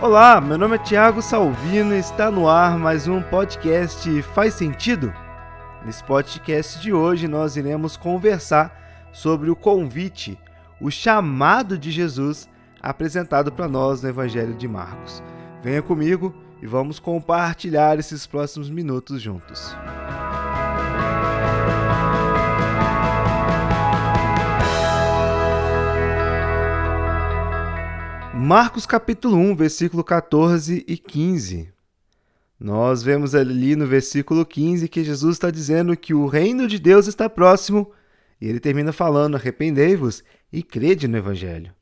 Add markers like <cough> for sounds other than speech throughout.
Olá, meu nome é Thiago Salvino e está no ar mais um podcast Faz Sentido? Nesse podcast de hoje nós iremos conversar sobre o convite, o chamado de Jesus apresentado para nós no Evangelho de Marcos. Venha comigo e vamos compartilhar esses próximos minutos juntos. Marcos capítulo 1, versículo 14 e 15. Nós vemos ali no versículo 15 que Jesus está dizendo que o reino de Deus está próximo e ele termina falando: arrependei-vos e crede no Evangelho.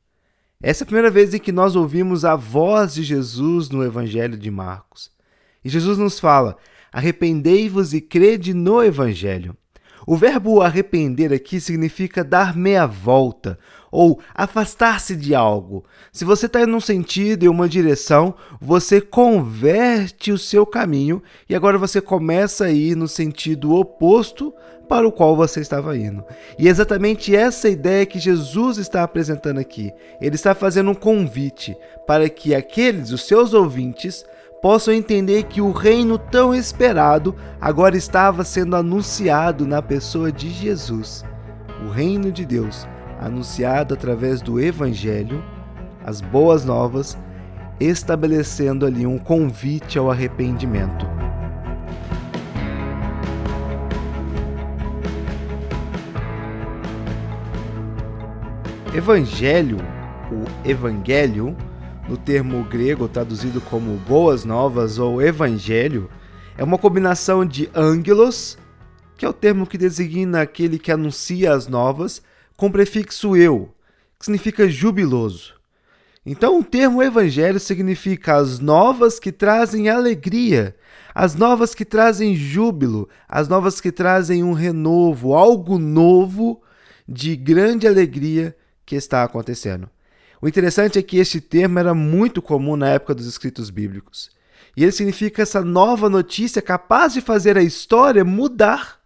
Essa é a primeira vez em que nós ouvimos a voz de Jesus no Evangelho de Marcos. E Jesus nos fala: arrependei-vos e crede no Evangelho. O verbo arrepender aqui significa dar meia volta ou afastar-se de algo. Se você está em um sentido e uma direção, você converte o seu caminho e agora você começa a ir no sentido oposto para o qual você estava indo. E é exatamente essa ideia que Jesus está apresentando aqui. Ele está fazendo um convite para que aqueles, os seus ouvintes, possam entender que o reino tão esperado agora estava sendo anunciado na pessoa de Jesus. O reino de Deus, anunciado através do Evangelho, as boas novas, estabelecendo ali um convite ao arrependimento. Evangelho, o Evangelho, no termo grego traduzido como boas novas ou evangelho, é uma combinação de angelos, que é o termo que designa aquele que anuncia as novas, com prefixo eu, que significa jubiloso. Então, o termo evangelho significa as novas que trazem alegria, as novas que trazem júbilo, as novas que trazem um renovo, algo novo de grande alegria que está acontecendo. O interessante é que este termo era muito comum na época dos escritos bíblicos. E ele significa essa nova notícia capaz de fazer a história mudar,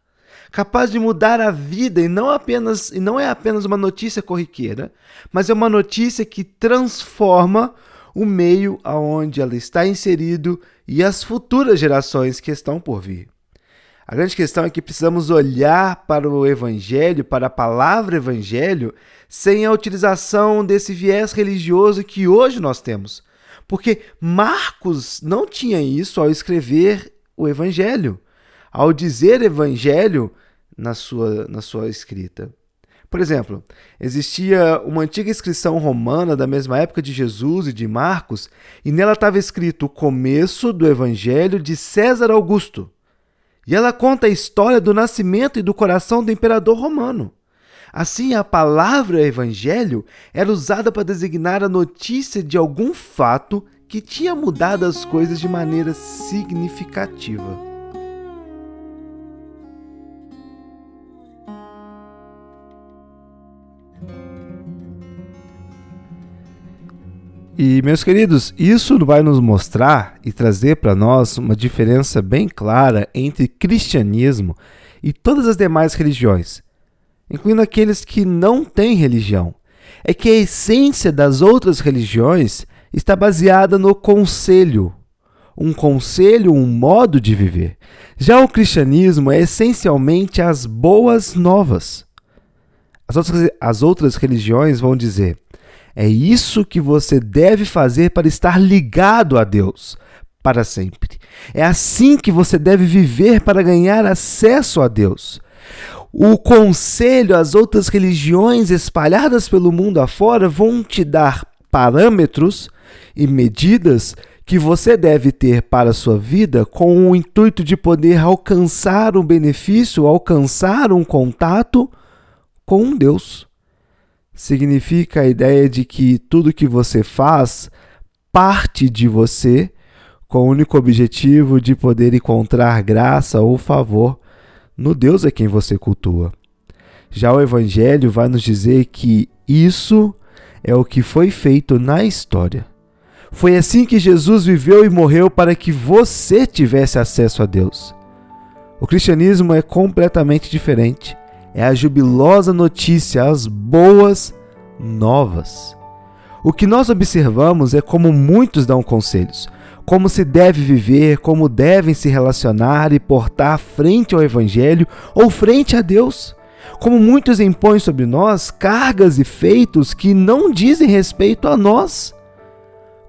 capaz de mudar a vida e não apenas e não é apenas uma notícia corriqueira, mas é uma notícia que transforma o meio aonde ela está inserido e as futuras gerações que estão por vir. A grande questão é que precisamos olhar para o Evangelho, para a palavra Evangelho, sem a utilização desse viés religioso que hoje nós temos. Porque Marcos não tinha isso ao escrever o Evangelho, ao dizer Evangelho na sua, na sua escrita. Por exemplo, existia uma antiga inscrição romana da mesma época de Jesus e de Marcos, e nela estava escrito o começo do Evangelho de César Augusto. E ela conta a história do nascimento e do coração do imperador romano. Assim, a palavra evangelho era usada para designar a notícia de algum fato que tinha mudado as coisas de maneira significativa. E, meus queridos, isso vai nos mostrar e trazer para nós uma diferença bem clara entre cristianismo e todas as demais religiões, incluindo aqueles que não têm religião. É que a essência das outras religiões está baseada no conselho, um conselho, um modo de viver. Já o cristianismo é essencialmente as boas novas. As outras, as outras religiões vão dizer: é isso que você deve fazer para estar ligado a Deus para sempre. É assim que você deve viver para ganhar acesso a Deus. O conselho às outras religiões espalhadas pelo mundo afora vão te dar parâmetros e medidas que você deve ter para a sua vida com o intuito de poder alcançar um benefício, alcançar um contato com Deus significa a ideia de que tudo que você faz parte de você com o único objetivo de poder encontrar graça ou favor no Deus a quem você cultua. Já o Evangelho vai nos dizer que isso é o que foi feito na história. Foi assim que Jesus viveu e morreu para que você tivesse acesso a Deus. O cristianismo é completamente diferente é a jubilosa notícia, as boas novas. O que nós observamos é como muitos dão conselhos, como se deve viver, como devem se relacionar e portar frente ao Evangelho ou frente a Deus. Como muitos impõem sobre nós cargas e feitos que não dizem respeito a nós.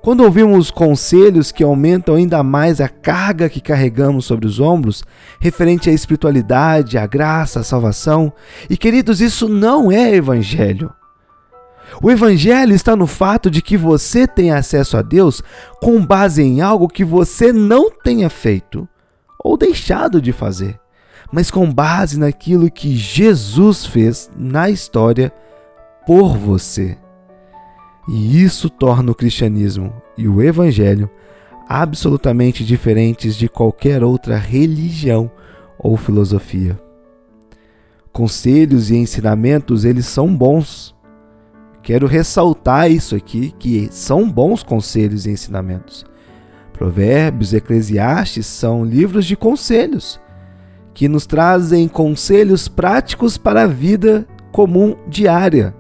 Quando ouvimos conselhos que aumentam ainda mais a carga que carregamos sobre os ombros, referente à espiritualidade, à graça, à salvação, e queridos, isso não é evangelho. O evangelho está no fato de que você tem acesso a Deus com base em algo que você não tenha feito ou deixado de fazer, mas com base naquilo que Jesus fez na história por você. E isso torna o cristianismo e o evangelho absolutamente diferentes de qualquer outra religião ou filosofia. Conselhos e ensinamentos, eles são bons. Quero ressaltar isso aqui, que são bons conselhos e ensinamentos. Provérbios, Eclesiastes são livros de conselhos que nos trazem conselhos práticos para a vida comum diária.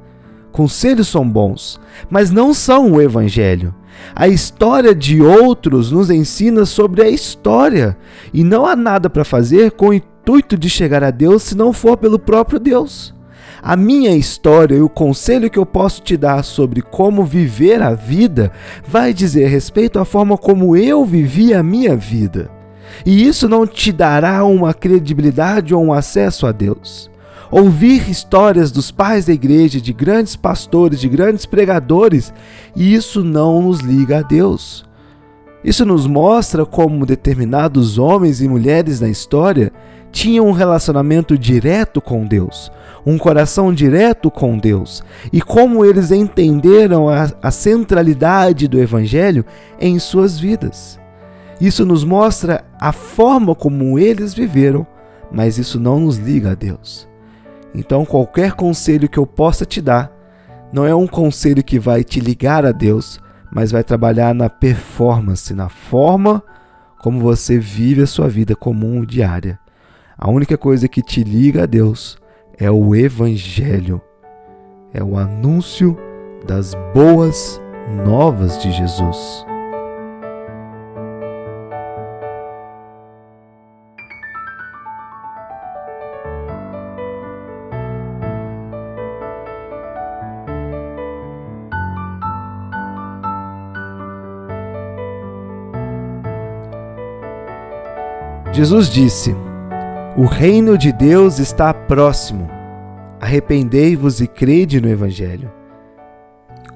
Conselhos são bons, mas não são o Evangelho. A história de outros nos ensina sobre a história, e não há nada para fazer com o intuito de chegar a Deus se não for pelo próprio Deus. A minha história e o conselho que eu posso te dar sobre como viver a vida vai dizer respeito à forma como eu vivi a minha vida. E isso não te dará uma credibilidade ou um acesso a Deus ouvir histórias dos pais da igreja, de grandes pastores, de grandes pregadores, e isso não nos liga a Deus. Isso nos mostra como determinados homens e mulheres na história tinham um relacionamento direto com Deus, um coração direto com Deus, e como eles entenderam a, a centralidade do Evangelho em suas vidas. Isso nos mostra a forma como eles viveram, mas isso não nos liga a Deus. Então, qualquer conselho que eu possa te dar não é um conselho que vai te ligar a Deus, mas vai trabalhar na performance, na forma como você vive a sua vida comum diária. A única coisa que te liga a Deus é o Evangelho, é o anúncio das boas novas de Jesus. Jesus disse: O reino de Deus está próximo. Arrependei-vos e crede no Evangelho.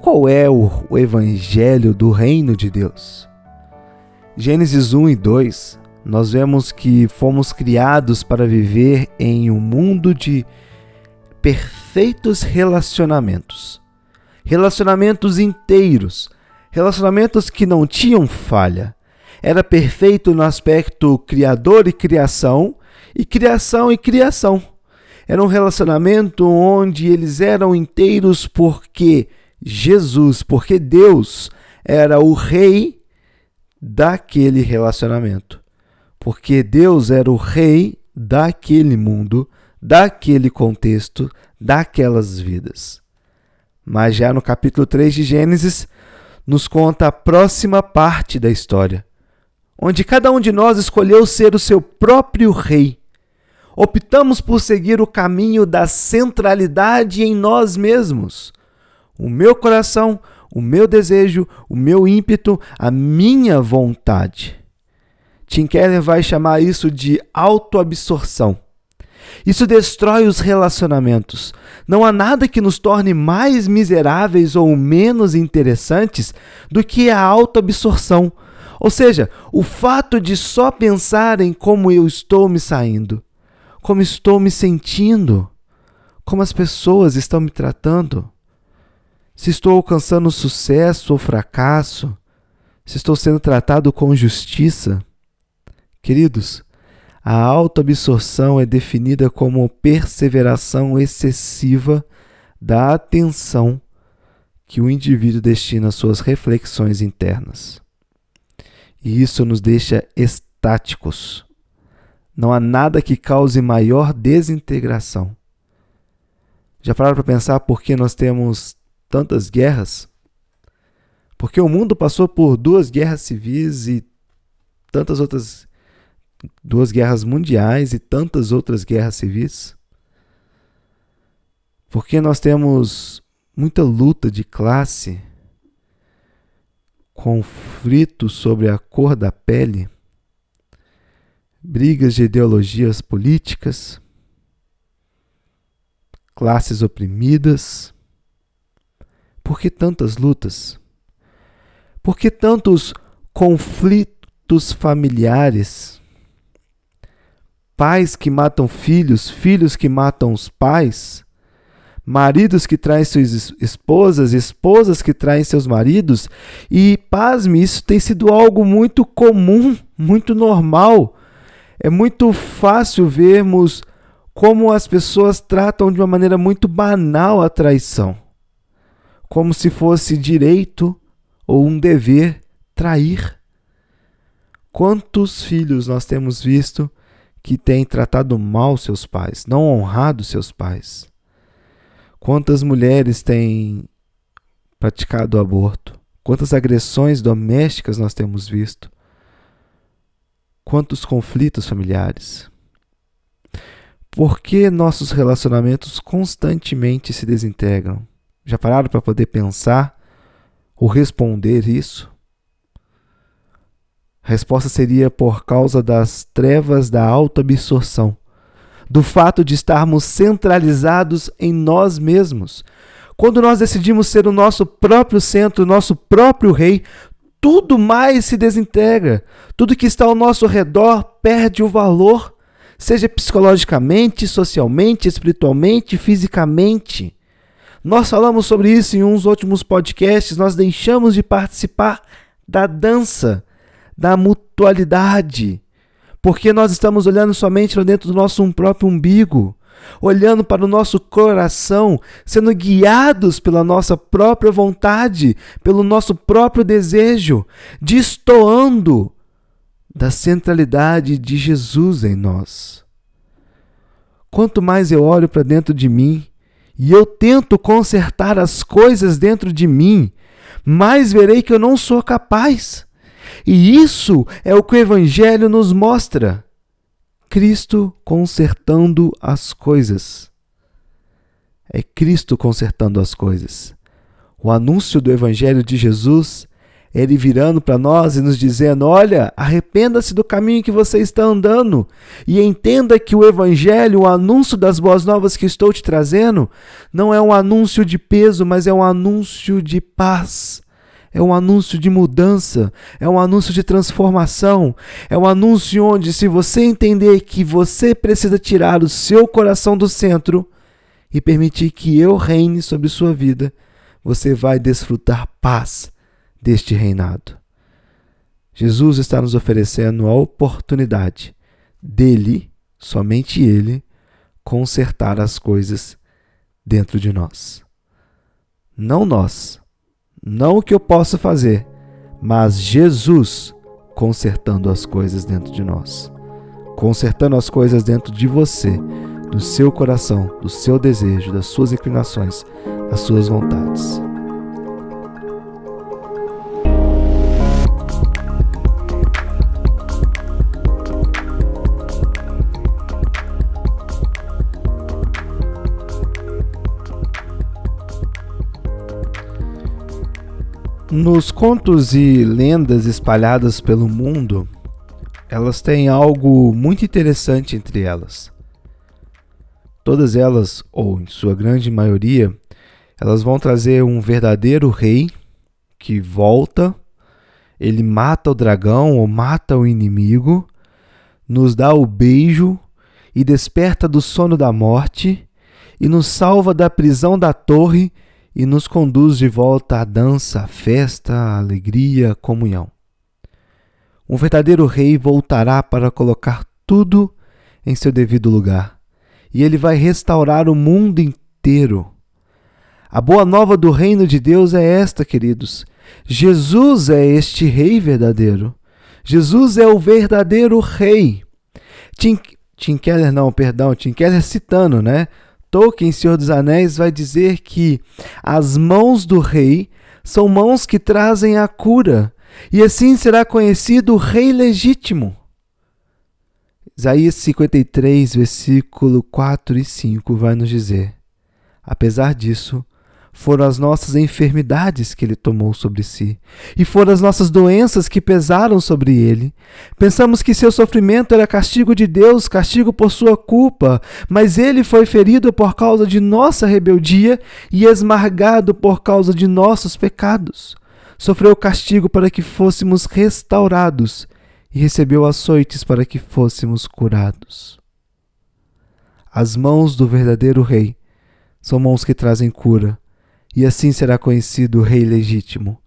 Qual é o, o Evangelho do reino de Deus? Gênesis 1 e 2, nós vemos que fomos criados para viver em um mundo de perfeitos relacionamentos. Relacionamentos inteiros, relacionamentos que não tinham falha, era perfeito no aspecto criador e criação, e criação e criação. Era um relacionamento onde eles eram inteiros porque Jesus, porque Deus era o rei daquele relacionamento. Porque Deus era o rei daquele mundo, daquele contexto, daquelas vidas. Mas já no capítulo 3 de Gênesis, nos conta a próxima parte da história onde cada um de nós escolheu ser o seu próprio rei. Optamos por seguir o caminho da centralidade em nós mesmos. O meu coração, o meu desejo, o meu ímpeto, a minha vontade. Tim Keller vai chamar isso de autoabsorção. Isso destrói os relacionamentos. Não há nada que nos torne mais miseráveis ou menos interessantes do que a autoabsorção ou seja, o fato de só pensar em como eu estou me saindo, como estou me sentindo, como as pessoas estão me tratando, se estou alcançando sucesso ou fracasso, se estou sendo tratado com justiça. Queridos, a autoabsorção é definida como perseveração excessiva da atenção que o indivíduo destina às suas reflexões internas. E isso nos deixa estáticos. Não há nada que cause maior desintegração. Já pararam para pensar por que nós temos tantas guerras? Porque o mundo passou por duas guerras civis e tantas outras duas guerras mundiais e tantas outras guerras civis. Porque nós temos muita luta de classe, conflitos sobre a cor da pele, brigas de ideologias políticas, classes oprimidas. Por que tantas lutas? Por que tantos conflitos familiares? Pais que matam filhos, filhos que matam os pais, maridos que traem suas esposas, esposas que traem seus maridos, e pasme, isso tem sido algo muito comum, muito normal. É muito fácil vermos como as pessoas tratam de uma maneira muito banal a traição, como se fosse direito ou um dever trair. Quantos filhos nós temos visto que têm tratado mal seus pais, não honrado seus pais? Quantas mulheres têm praticado aborto? Quantas agressões domésticas nós temos visto? Quantos conflitos familiares? Por que nossos relacionamentos constantemente se desintegram? Já pararam para poder pensar ou responder isso? A resposta seria por causa das trevas da autoabsorção do fato de estarmos centralizados em nós mesmos. Quando nós decidimos ser o nosso próprio centro, nosso próprio rei, tudo mais se desintegra. Tudo que está ao nosso redor perde o valor, seja psicologicamente, socialmente, espiritualmente, fisicamente. Nós falamos sobre isso em uns últimos podcasts, nós deixamos de participar da dança, da mutualidade porque nós estamos olhando somente para dentro do nosso próprio umbigo, olhando para o nosso coração, sendo guiados pela nossa própria vontade, pelo nosso próprio desejo, destoando da centralidade de Jesus em nós. Quanto mais eu olho para dentro de mim e eu tento consertar as coisas dentro de mim, mais verei que eu não sou capaz. E isso é o que o Evangelho nos mostra. Cristo consertando as coisas. É Cristo consertando as coisas. O anúncio do Evangelho de Jesus ele virando para nós e nos dizendo: Olha, arrependa-se do caminho que você está andando e entenda que o Evangelho, o anúncio das boas novas que estou te trazendo, não é um anúncio de peso, mas é um anúncio de paz é um anúncio de mudança, é um anúncio de transformação, é um anúncio onde, se você entender que você precisa tirar o seu coração do centro e permitir que eu reine sobre sua vida, você vai desfrutar paz deste reinado. Jesus está nos oferecendo a oportunidade dele, somente ele, consertar as coisas dentro de nós. Não nós não o que eu possa fazer, mas Jesus consertando as coisas dentro de nós. Consertando as coisas dentro de você, do seu coração, do seu desejo, das suas inclinações, das suas vontades. Nos contos e lendas espalhadas pelo mundo, elas têm algo muito interessante entre elas. Todas elas, ou em sua grande maioria, elas vão trazer um verdadeiro rei que volta, ele mata o dragão ou mata o inimigo, nos dá o beijo e desperta do sono da morte e nos salva da prisão da torre e nos conduz de volta à dança, à festa, à alegria, à comunhão. Um verdadeiro rei voltará para colocar tudo em seu devido lugar, e ele vai restaurar o mundo inteiro. A boa nova do reino de Deus é esta, queridos. Jesus é este rei verdadeiro. Jesus é o verdadeiro rei. Tim, Tim Keller, não, perdão, Tim Keller citando, né? Tolkien, Senhor dos Anéis, vai dizer que as mãos do rei são mãos que trazem a cura, e assim será conhecido o Rei legítimo. Isaías 53, versículo 4 e 5 vai nos dizer: Apesar disso, foram as nossas enfermidades que ele tomou sobre si, e foram as nossas doenças que pesaram sobre ele. Pensamos que seu sofrimento era castigo de Deus, castigo por sua culpa, mas ele foi ferido por causa de nossa rebeldia e esmargado por causa de nossos pecados. Sofreu castigo para que fôssemos restaurados e recebeu açoites para que fôssemos curados. As mãos do verdadeiro Rei são mãos que trazem cura e assim será conhecido o Rei legítimo.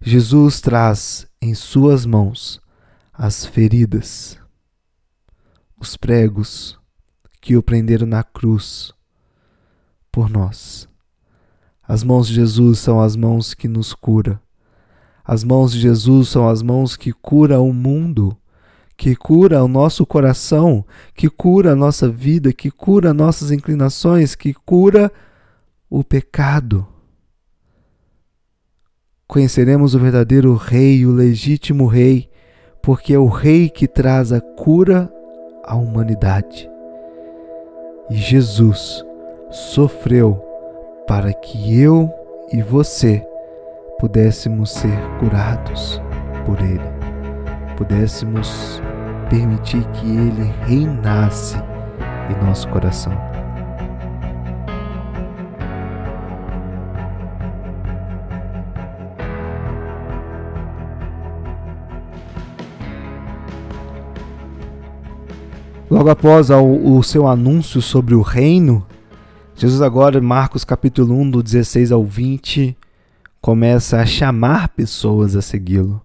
Jesus traz em suas mãos as feridas, os pregos que o prenderam na cruz por nós. As mãos de Jesus são as mãos que nos cura. As mãos de Jesus são as mãos que cura o mundo, que cura o nosso coração, que cura a nossa vida, que cura nossas inclinações, que cura o pecado conheceremos o verdadeiro Rei, o legítimo Rei, porque é o Rei que traz a cura à humanidade. E Jesus sofreu para que eu e você pudéssemos ser curados por Ele, pudéssemos permitir que Ele reinasse em nosso coração. Logo após o, o seu anúncio sobre o reino, Jesus agora, Marcos capítulo 1, do 16 ao 20, começa a chamar pessoas a segui-lo.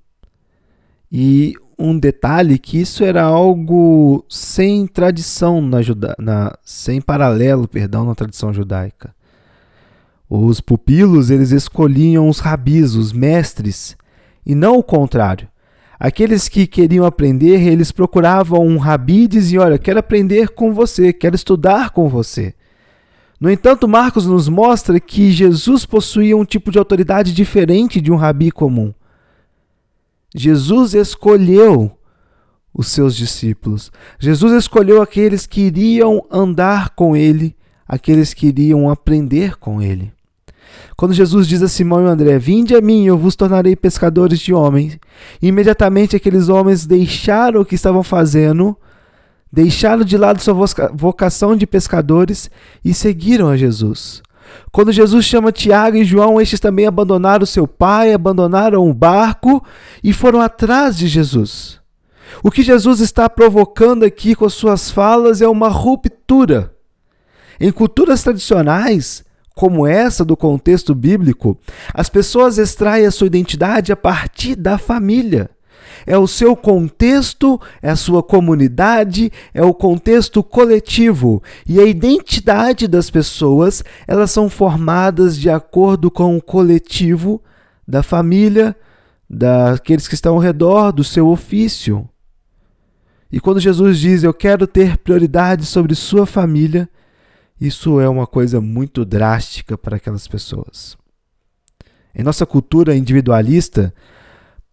E um detalhe que isso era algo sem tradição na, juda na sem paralelo, perdão, na tradição judaica. Os pupilos, eles escolhiam os rabis, os mestres, e não o contrário. Aqueles que queriam aprender, eles procuravam um rabi e diziam: Olha, quero aprender com você, quero estudar com você. No entanto, Marcos nos mostra que Jesus possuía um tipo de autoridade diferente de um rabi comum. Jesus escolheu os seus discípulos. Jesus escolheu aqueles que iriam andar com ele, aqueles que iriam aprender com ele. Quando Jesus diz a Simão e André: Vinde a mim, eu vos tornarei pescadores de homens. imediatamente aqueles homens deixaram o que estavam fazendo, deixaram de lado sua vocação de pescadores e seguiram a Jesus. Quando Jesus chama Tiago e João, estes também abandonaram seu pai, abandonaram o barco e foram atrás de Jesus. O que Jesus está provocando aqui com suas falas é uma ruptura. Em culturas tradicionais, como essa do contexto bíblico, as pessoas extraem a sua identidade a partir da família. É o seu contexto, é a sua comunidade, é o contexto coletivo. E a identidade das pessoas, elas são formadas de acordo com o coletivo da família, daqueles que estão ao redor do seu ofício. E quando Jesus diz: Eu quero ter prioridade sobre sua família, isso é uma coisa muito drástica para aquelas pessoas. Em nossa cultura individualista,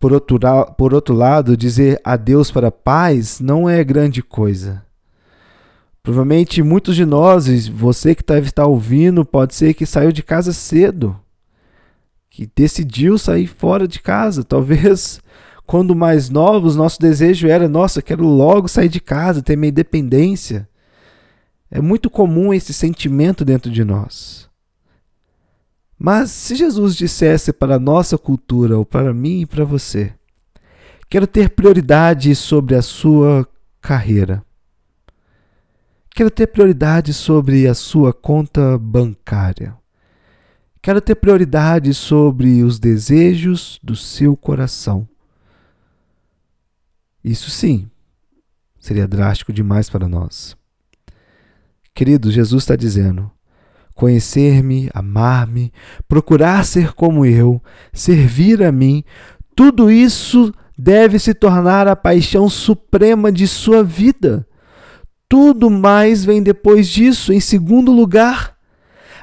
por outro, por outro lado, dizer adeus para paz não é grande coisa. Provavelmente muitos de nós, você que deve estar ouvindo, pode ser que saiu de casa cedo, que decidiu sair fora de casa. <laughs> Talvez quando mais novos, nosso desejo era: nossa, quero logo sair de casa, ter minha independência. É muito comum esse sentimento dentro de nós. Mas se Jesus dissesse para a nossa cultura, ou para mim e para você, quero ter prioridade sobre a sua carreira, quero ter prioridade sobre a sua conta bancária, quero ter prioridade sobre os desejos do seu coração. Isso sim, seria drástico demais para nós. Querido, Jesus está dizendo: conhecer-me, amar-me, procurar ser como eu, servir a mim, tudo isso deve se tornar a paixão suprema de sua vida. Tudo mais vem depois disso, em segundo lugar.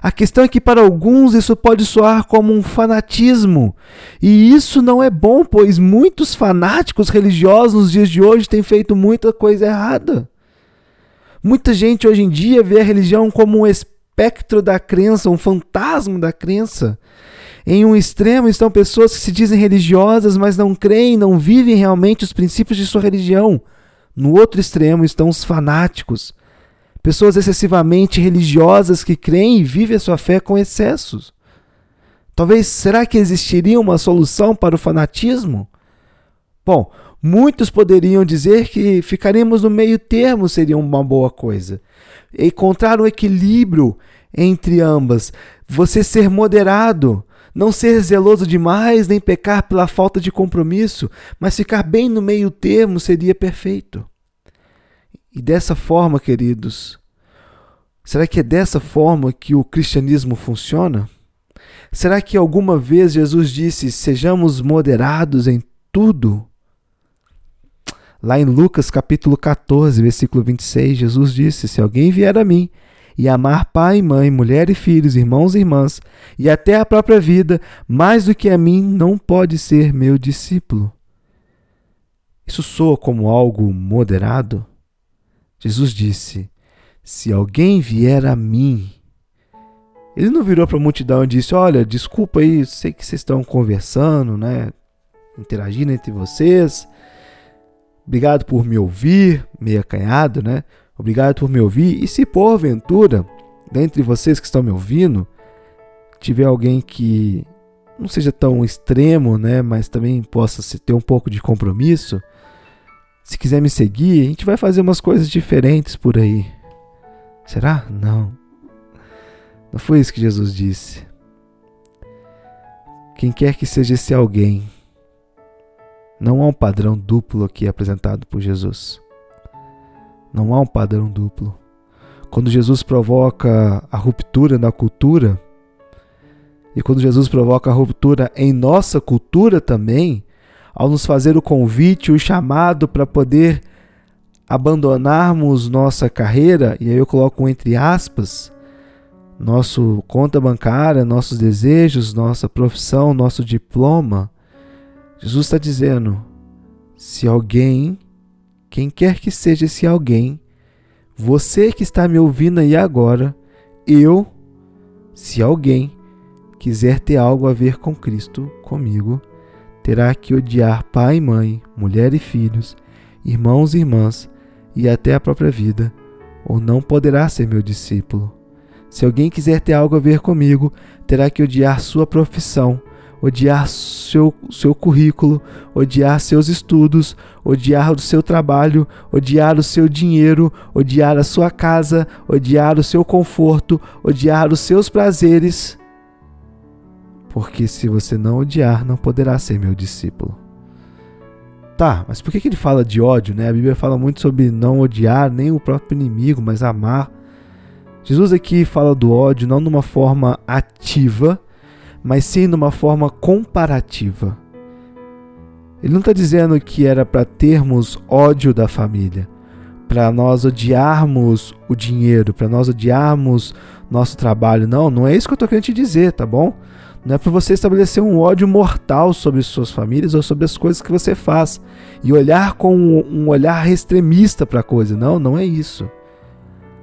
A questão é que para alguns isso pode soar como um fanatismo. E isso não é bom, pois muitos fanáticos religiosos nos dias de hoje têm feito muita coisa errada. Muita gente hoje em dia vê a religião como um espectro da crença, um fantasma da crença. Em um extremo estão pessoas que se dizem religiosas, mas não creem, não vivem realmente os princípios de sua religião. No outro extremo estão os fanáticos, pessoas excessivamente religiosas que creem e vivem a sua fé com excessos. Talvez será que existiria uma solução para o fanatismo? Bom, muitos poderiam dizer que ficaríamos no meio termo seria uma boa coisa. Encontrar um equilíbrio entre ambas, você ser moderado, não ser zeloso demais, nem pecar pela falta de compromisso, mas ficar bem no meio termo seria perfeito. E dessa forma, queridos, será que é dessa forma que o cristianismo funciona? Será que alguma vez Jesus disse: sejamos moderados em tudo? Lá em Lucas capítulo 14, versículo 26, Jesus disse: Se alguém vier a mim e amar pai, mãe, mulher e filhos, irmãos e irmãs, e até a própria vida, mais do que a mim, não pode ser meu discípulo. Isso soa como algo moderado? Jesus disse: Se alguém vier a mim. Ele não virou para a multidão e disse: Olha, desculpa aí, sei que vocês estão conversando, né? Interagindo entre vocês. Obrigado por me ouvir, meio acanhado, né? Obrigado por me ouvir. E se porventura, dentre vocês que estão me ouvindo, tiver alguém que não seja tão extremo, né, mas também possa ter um pouco de compromisso, se quiser me seguir, a gente vai fazer umas coisas diferentes por aí. Será? Não. Não foi isso que Jesus disse. Quem quer que seja esse alguém, não há um padrão duplo aqui apresentado por Jesus. Não há um padrão duplo. Quando Jesus provoca a ruptura na cultura, e quando Jesus provoca a ruptura em nossa cultura também, ao nos fazer o convite, o chamado para poder abandonarmos nossa carreira, e aí eu coloco entre aspas, nosso conta bancária, nossos desejos, nossa profissão, nosso diploma, Jesus está dizendo: se alguém quem quer que seja esse alguém, você que está me ouvindo aí agora, eu, se alguém quiser ter algo a ver com Cristo, comigo, terá que odiar pai e mãe, mulher e filhos, irmãos e irmãs e até a própria vida, ou não poderá ser meu discípulo. Se alguém quiser ter algo a ver comigo, terá que odiar sua profissão, odiar seu, seu currículo, odiar seus estudos, odiar o seu trabalho, odiar o seu dinheiro, odiar a sua casa, odiar o seu conforto, odiar os seus prazeres. Porque se você não odiar, não poderá ser meu discípulo. Tá, mas por que, ele fala de ódio, né? A Bíblia fala muito sobre não odiar nem o próprio inimigo, mas amar. Jesus aqui fala do ódio não de uma forma ativa, mas sim numa forma comparativa. Ele não está dizendo que era para termos ódio da família, para nós odiarmos o dinheiro, para nós odiarmos nosso trabalho. Não, não é isso que eu estou querendo te dizer, tá bom? Não é para você estabelecer um ódio mortal sobre suas famílias ou sobre as coisas que você faz e olhar com um olhar extremista para a coisa. Não, não é isso.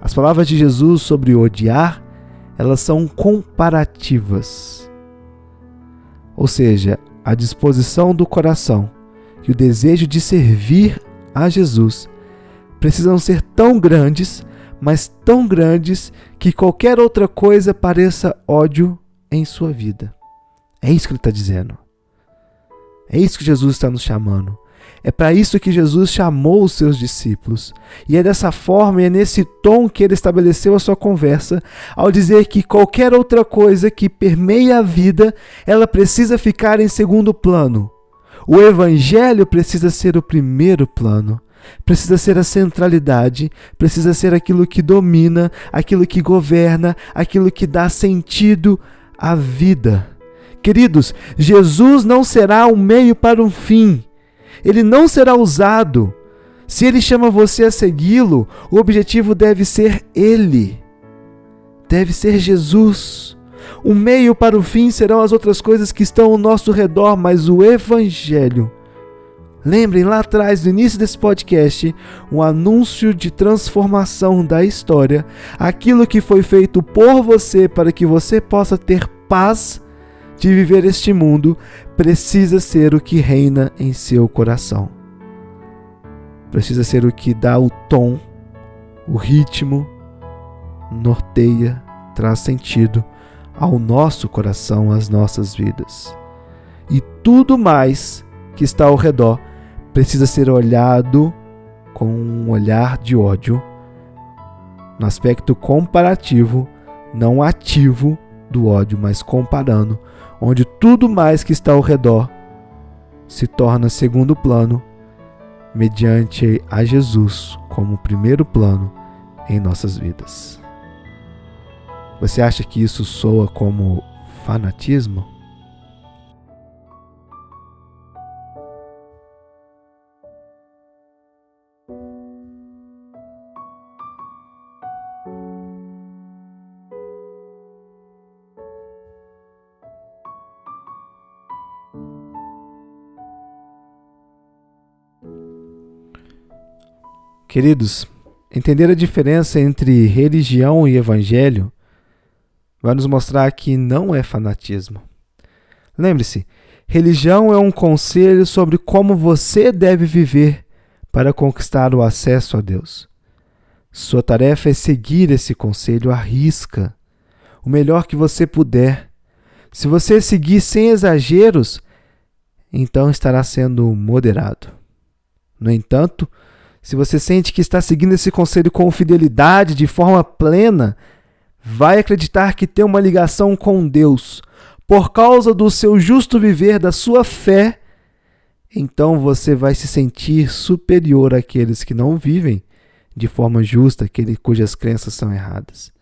As palavras de Jesus sobre odiar, elas são comparativas. Ou seja, a disposição do coração e o desejo de servir a Jesus precisam ser tão grandes, mas tão grandes que qualquer outra coisa pareça ódio em sua vida. É isso que ele está dizendo. É isso que Jesus está nos chamando. É para isso que Jesus chamou os seus discípulos. E é dessa forma e é nesse tom que ele estabeleceu a sua conversa, ao dizer que qualquer outra coisa que permeia a vida, ela precisa ficar em segundo plano. O evangelho precisa ser o primeiro plano. Precisa ser a centralidade, precisa ser aquilo que domina, aquilo que governa, aquilo que dá sentido à vida. Queridos, Jesus não será um meio para um fim ele não será usado. Se ele chama você a segui-lo, o objetivo deve ser ele. deve ser Jesus. O meio para o fim serão as outras coisas que estão ao nosso redor, mas o Evangelho. Lembrem lá atrás, no início desse podcast, um anúncio de transformação da história, aquilo que foi feito por você para que você possa ter paz de viver este mundo, precisa ser o que reina em seu coração. Precisa ser o que dá o tom, o ritmo, norteia, traz sentido ao nosso coração, às nossas vidas. E tudo mais que está ao redor precisa ser olhado com um olhar de ódio, no aspecto comparativo, não ativo do ódio, mas comparando, onde tudo mais que está ao redor se torna segundo plano, mediante a Jesus como primeiro plano em nossas vidas. Você acha que isso soa como fanatismo? Queridos, entender a diferença entre religião e evangelho vai nos mostrar que não é fanatismo. Lembre-se, religião é um conselho sobre como você deve viver para conquistar o acesso a Deus. Sua tarefa é seguir esse conselho à risca, o melhor que você puder. Se você seguir sem exageros, então estará sendo moderado. No entanto, se você sente que está seguindo esse conselho com fidelidade, de forma plena, vai acreditar que tem uma ligação com Deus por causa do seu justo viver, da sua fé, então você vai se sentir superior àqueles que não vivem de forma justa, aquele cujas crenças são erradas.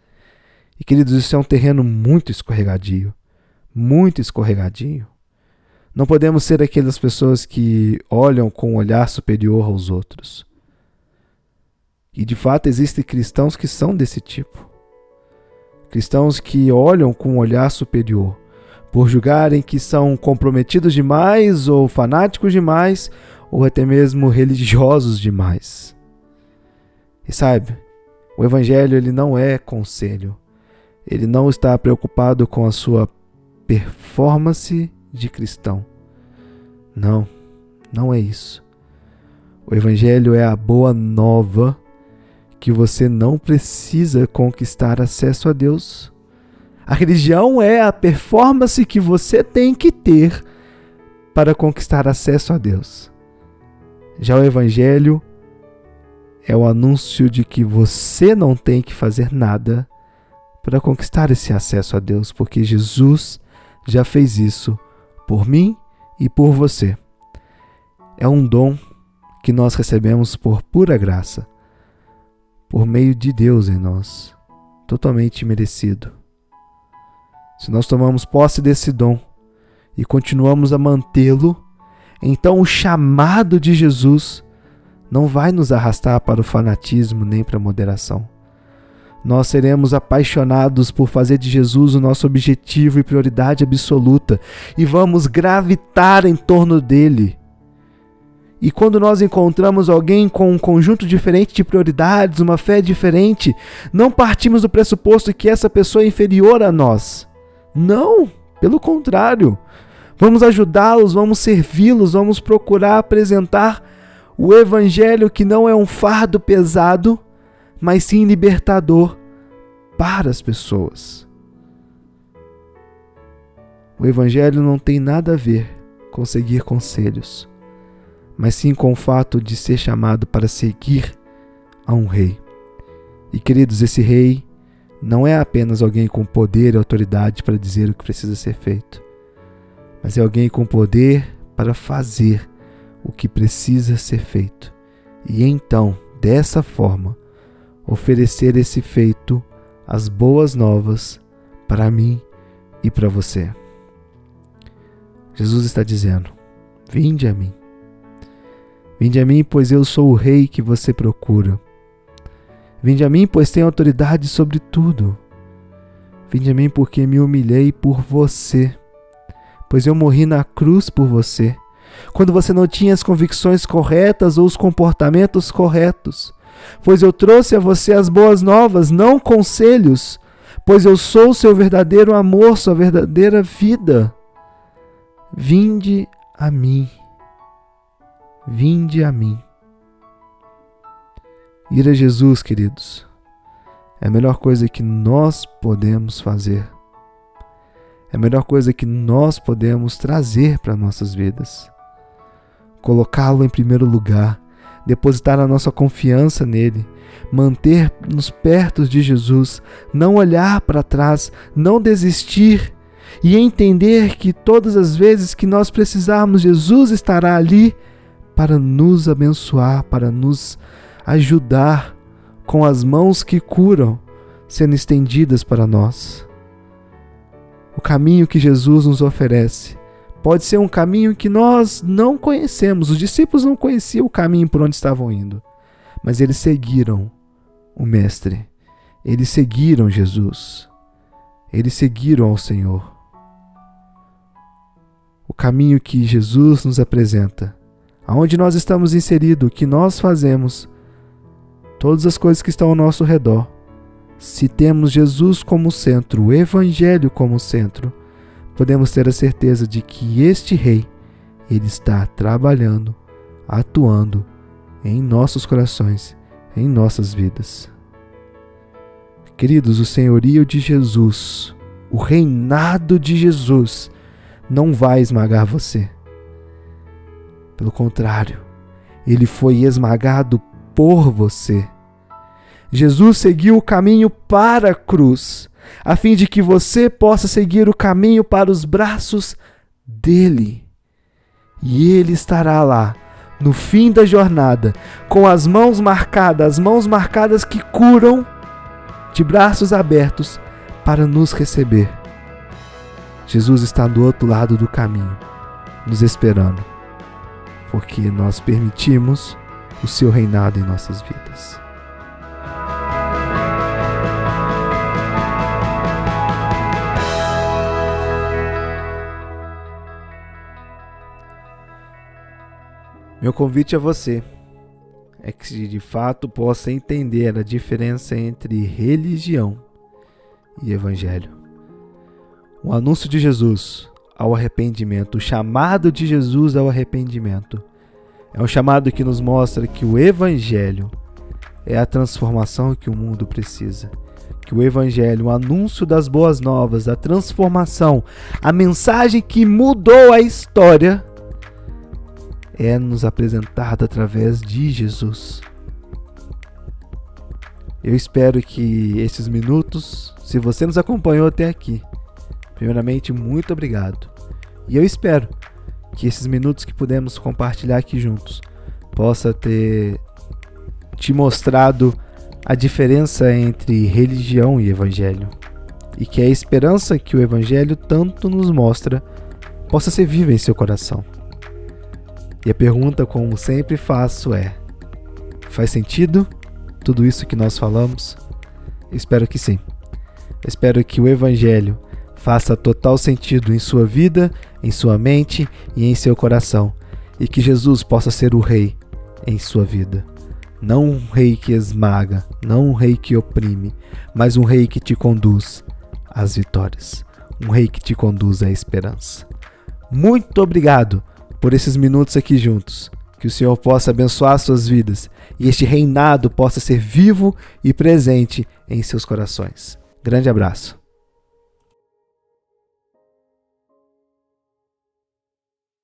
E queridos, isso é um terreno muito escorregadio, muito escorregadio. Não podemos ser aquelas pessoas que olham com um olhar superior aos outros. E de fato existem cristãos que são desse tipo. Cristãos que olham com um olhar superior, por julgarem que são comprometidos demais, ou fanáticos demais, ou até mesmo religiosos demais. E sabe, o Evangelho ele não é conselho. Ele não está preocupado com a sua performance de cristão. Não, não é isso. O Evangelho é a boa nova que você não precisa conquistar acesso a Deus. A religião é a performance que você tem que ter para conquistar acesso a Deus. Já o Evangelho é o anúncio de que você não tem que fazer nada para conquistar esse acesso a Deus, porque Jesus já fez isso por mim e por você. É um dom que nós recebemos por pura graça por meio de Deus em nós, totalmente merecido. Se nós tomamos posse desse dom e continuamos a mantê-lo, então o chamado de Jesus não vai nos arrastar para o fanatismo nem para a moderação. Nós seremos apaixonados por fazer de Jesus o nosso objetivo e prioridade absoluta e vamos gravitar em torno dele e quando nós encontramos alguém com um conjunto diferente de prioridades, uma fé diferente, não partimos do pressuposto que essa pessoa é inferior a nós. Não, pelo contrário. Vamos ajudá-los, vamos servi-los, vamos procurar apresentar o evangelho que não é um fardo pesado, mas sim libertador para as pessoas. O evangelho não tem nada a ver com seguir conselhos mas sim com o fato de ser chamado para seguir a um rei. E queridos, esse rei não é apenas alguém com poder e autoridade para dizer o que precisa ser feito, mas é alguém com poder para fazer o que precisa ser feito. E então, dessa forma, oferecer esse feito, as boas novas, para mim e para você. Jesus está dizendo: Vinde a mim. Vinde a mim, pois eu sou o rei que você procura. Vinde a mim, pois tenho autoridade sobre tudo. Vinde a mim porque me humilhei por você, pois eu morri na cruz por você. Quando você não tinha as convicções corretas ou os comportamentos corretos, pois eu trouxe a você as boas novas, não conselhos, pois eu sou o seu verdadeiro amor, sua verdadeira vida. Vinde a mim. Vinde a mim. Ir a Jesus, queridos, é a melhor coisa que nós podemos fazer. É a melhor coisa que nós podemos trazer para nossas vidas. Colocá-lo em primeiro lugar, depositar a nossa confiança nele, manter-nos perto de Jesus, não olhar para trás, não desistir e entender que todas as vezes que nós precisarmos, Jesus estará ali para nos abençoar, para nos ajudar com as mãos que curam sendo estendidas para nós. O caminho que Jesus nos oferece pode ser um caminho que nós não conhecemos. Os discípulos não conheciam o caminho por onde estavam indo, mas eles seguiram o Mestre. Eles seguiram Jesus. Eles seguiram ao Senhor. O caminho que Jesus nos apresenta, aonde nós estamos inseridos, o que nós fazemos, todas as coisas que estão ao nosso redor. Se temos Jesus como centro, o Evangelho como centro, podemos ter a certeza de que este Rei, ele está trabalhando, atuando em nossos corações em nossas vidas. Queridos, o senhorio de Jesus, o reinado de Jesus, não vai esmagar você. Pelo contrário, ele foi esmagado por você. Jesus seguiu o caminho para a cruz, a fim de que você possa seguir o caminho para os braços dele. E ele estará lá no fim da jornada, com as mãos marcadas, as mãos marcadas que curam, de braços abertos para nos receber. Jesus está do outro lado do caminho, nos esperando, porque nós permitimos o seu reinado em nossas vidas. Meu convite a você é que de fato possa entender a diferença entre religião e evangelho. O anúncio de Jesus ao arrependimento, o chamado de Jesus ao arrependimento, é um chamado que nos mostra que o evangelho é a transformação que o mundo precisa. Que o evangelho, o anúncio das boas novas, a transformação, a mensagem que mudou a história é nos apresentado através de Jesus. Eu espero que esses minutos, se você nos acompanhou até aqui, primeiramente, muito obrigado. E eu espero que esses minutos que pudemos compartilhar aqui juntos possa ter te mostrado a diferença entre religião e evangelho. E que a esperança que o evangelho tanto nos mostra possa ser viva em seu coração. E a pergunta, como sempre faço, é: faz sentido tudo isso que nós falamos? Espero que sim. Espero que o Evangelho faça total sentido em sua vida, em sua mente e em seu coração, e que Jesus possa ser o Rei em sua vida. Não um rei que esmaga, não um rei que oprime, mas um rei que te conduz às vitórias, um rei que te conduz à esperança. Muito obrigado por esses minutos aqui juntos. Que o Senhor possa abençoar suas vidas e este reinado possa ser vivo e presente em seus corações. Grande abraço.